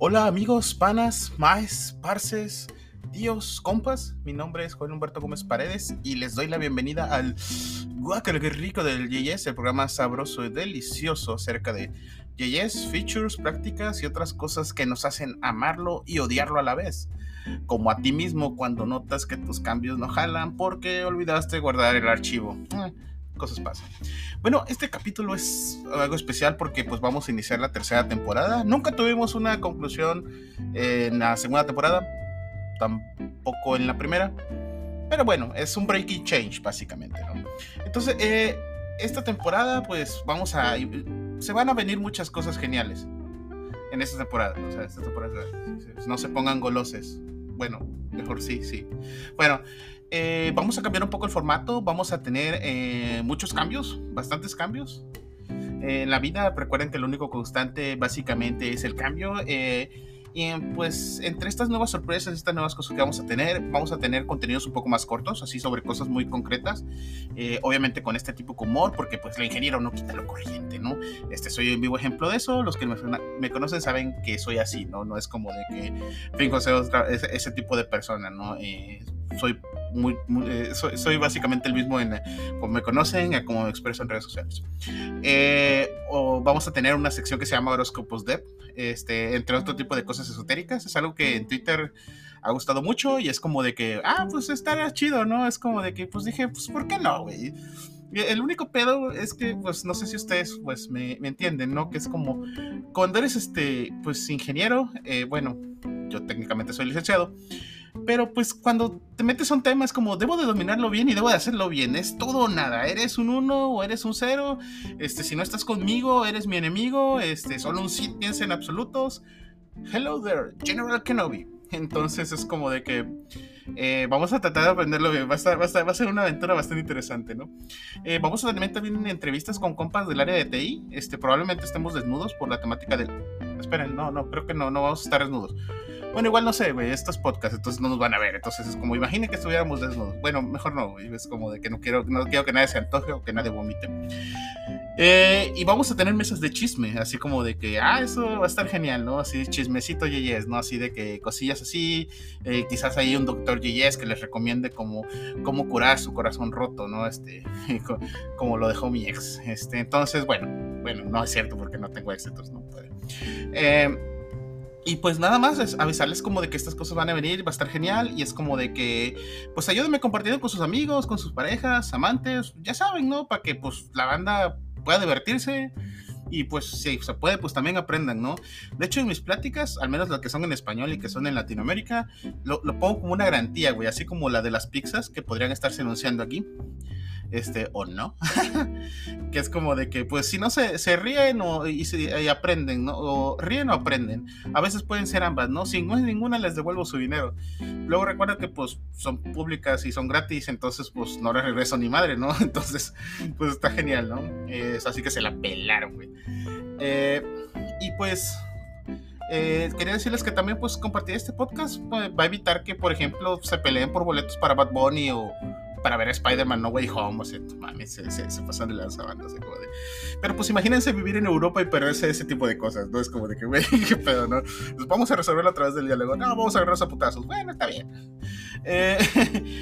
Hola amigos, panas, maes, parces, tíos, compas. Mi nombre es Juan Humberto Gómez Paredes y les doy la bienvenida al Guacal que rico del JS, el programa sabroso y delicioso acerca de JS, features, prácticas y otras cosas que nos hacen amarlo y odiarlo a la vez. Como a ti mismo cuando notas que tus cambios no jalan porque olvidaste guardar el archivo. Cosas pasan. Bueno, este capítulo es algo especial porque pues vamos a iniciar la tercera temporada. Nunca tuvimos una conclusión en la segunda temporada, tampoco en la primera. Pero bueno, es un breaking change básicamente, ¿no? Entonces, eh, esta temporada pues vamos a... Se van a venir muchas cosas geniales en esta temporada. O sea, esta temporada no se pongan goloses. Bueno, mejor sí, sí. Bueno, eh, vamos a cambiar un poco el formato, vamos a tener eh, muchos cambios, bastantes cambios. Eh, en la vida, recuerden que lo único constante básicamente es el cambio. Y pues entre estas nuevas sorpresas, estas nuevas cosas que vamos a tener, vamos a tener contenidos un poco más cortos, así sobre cosas muy concretas. obviamente con este tipo de humor, porque pues el ingeniero no quita lo corriente, ¿no? Este soy un vivo ejemplo de eso. Los que me, me conocen saben que soy así, ¿no? No es como de que fingo ser ese, ese, tipo de persona, ¿no? soy muy, eh, soy, básicamente el mismo en como me conocen, como me expreso en redes sociales. Eh, o vamos a tener una sección que se llama Horóscopos Dev, este, entre otro tipo de cosas esotéricas. Es algo que en Twitter ha gustado mucho y es como de que, ah, pues estará chido, ¿no? Es como de que, pues dije, pues, ¿por qué no, güey? El único pedo es que, pues, no sé si ustedes, pues, me, me entienden, ¿no? Que es como, cuando eres, este, pues, ingeniero, eh, bueno, yo técnicamente soy licenciado, pero pues cuando te metes a un tema es como, debo de dominarlo bien y debo de hacerlo bien. Es todo o nada. Eres un uno o eres un cero. Este, si no estás conmigo, eres mi enemigo. Este, solo un sí piensa en absolutos. Hello there, General Kenobi. Entonces es como de que eh, vamos a tratar de aprenderlo bien. Va a, ser una aventura bastante interesante, ¿no? Eh, vamos a tener también entrevistas con compas del área de TI. Este, probablemente estemos desnudos por la temática del... Esperen, no, no, creo que no, no vamos a estar desnudos. Bueno, igual no sé, güey, estos podcasts, entonces no nos van a ver. Entonces es como, imagine que estuviéramos desnudos. Bueno, mejor no, güey. Es como de que no quiero, no quiero que nadie se antoje o que nadie vomite. Eh, y vamos a tener mesas de chisme, así como de que, ah, eso va a estar genial, ¿no? Así, chismecito yeyes, ¿no? Así de que cosillas así, eh, quizás hay un doctor yeyes que les recomiende cómo, cómo curar su corazón roto, ¿no? Este, como lo dejó mi ex. Este, entonces, bueno, bueno, no es cierto porque no tengo éxitos, ¿no? Eh, y pues nada más es avisarles como de que estas cosas van a venir, va a estar genial. Y es como de que, pues ayúdenme compartiendo con sus amigos, con sus parejas, amantes, ya saben, ¿no? Para que pues la banda pueda divertirse. Y pues si se puede, pues también aprendan, ¿no? De hecho, en mis pláticas, al menos las que son en español y que son en Latinoamérica, lo, lo pongo como una garantía, güey, así como la de las pizzas que podrían estarse anunciando aquí este, o no. que es como de que, pues, si no se, se ríen o, y, aprenden, ¿no? O ríen o aprenden. A veces pueden ser ambas, ¿no? Si no es ninguna, les devuelvo su dinero. Luego recuerda que, pues, son públicas y son gratis, entonces, pues, no les regreso ni madre, ¿no? Entonces, pues, está genial, ¿no? Es así que se la pelaron, güey. Eh, y pues... Eh, quería decirles que también pues compartir este podcast pues, va a evitar que por ejemplo se peleen por boletos para Bad Bunny o, para ver Spider-Man No Way Home, o sea, se, pasan de lanza así como de... Pero pues imagínense vivir en Europa y perderse ese tipo de cosas, ¿no? Es como de que, güey, qué pedo, ¿no? Pues vamos a resolverlo a través del diálogo. No, vamos a agarrarnos a putazos. Bueno, está bien. Eh,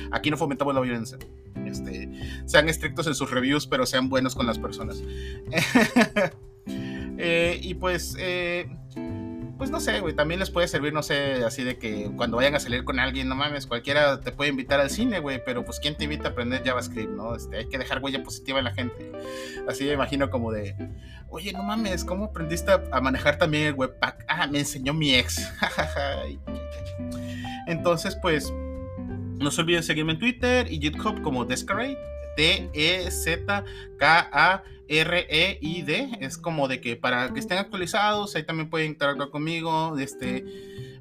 aquí no fomentamos la violencia. Este, sean estrictos en sus reviews, pero sean buenos con las personas. eh, y pues... Eh, pues no sé, güey, también les puede servir, no sé, así de que cuando vayan a salir con alguien, no mames, cualquiera te puede invitar al cine, güey, pero pues ¿quién te invita a aprender JavaScript, no? Este, hay que dejar huella positiva en la gente. Así me imagino como de, oye, no mames, ¿cómo aprendiste a manejar también el webpack? Ah, me enseñó mi ex. Entonces, pues, no se olviden seguirme en Twitter y GitHub como Descarade, D-E-Z-K-A. R-E-I-D, es como de que para que estén actualizados, ahí también pueden interactuar conmigo, este,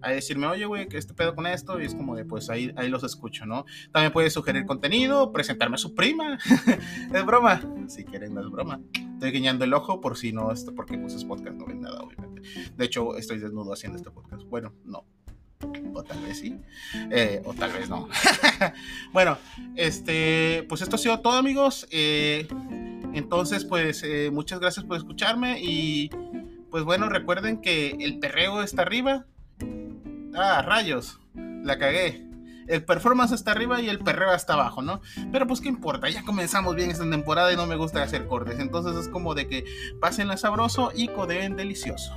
a decirme, oye, güey, ¿qué este pedo con esto? Y es como de, pues ahí, ahí los escucho, ¿no? También pueden sugerir contenido, presentarme a su prima, es broma, si quieren, no es broma. Estoy guiñando el ojo por si no, esto, porque pues es podcast, no ven nada, obviamente. De hecho, estoy desnudo haciendo este podcast. Bueno, no, o tal vez sí, eh, o tal vez no. bueno, este, pues esto ha sido todo, amigos. Eh, entonces, pues, eh, muchas gracias por escucharme y Pues bueno, recuerden que el perreo está arriba. Ah, rayos, la cagué. El performance está arriba y el perreo está abajo, ¿no? Pero pues qué importa, ya comenzamos bien esta temporada y no me gusta hacer cortes. Entonces es como de que pasen la sabroso y codeen delicioso.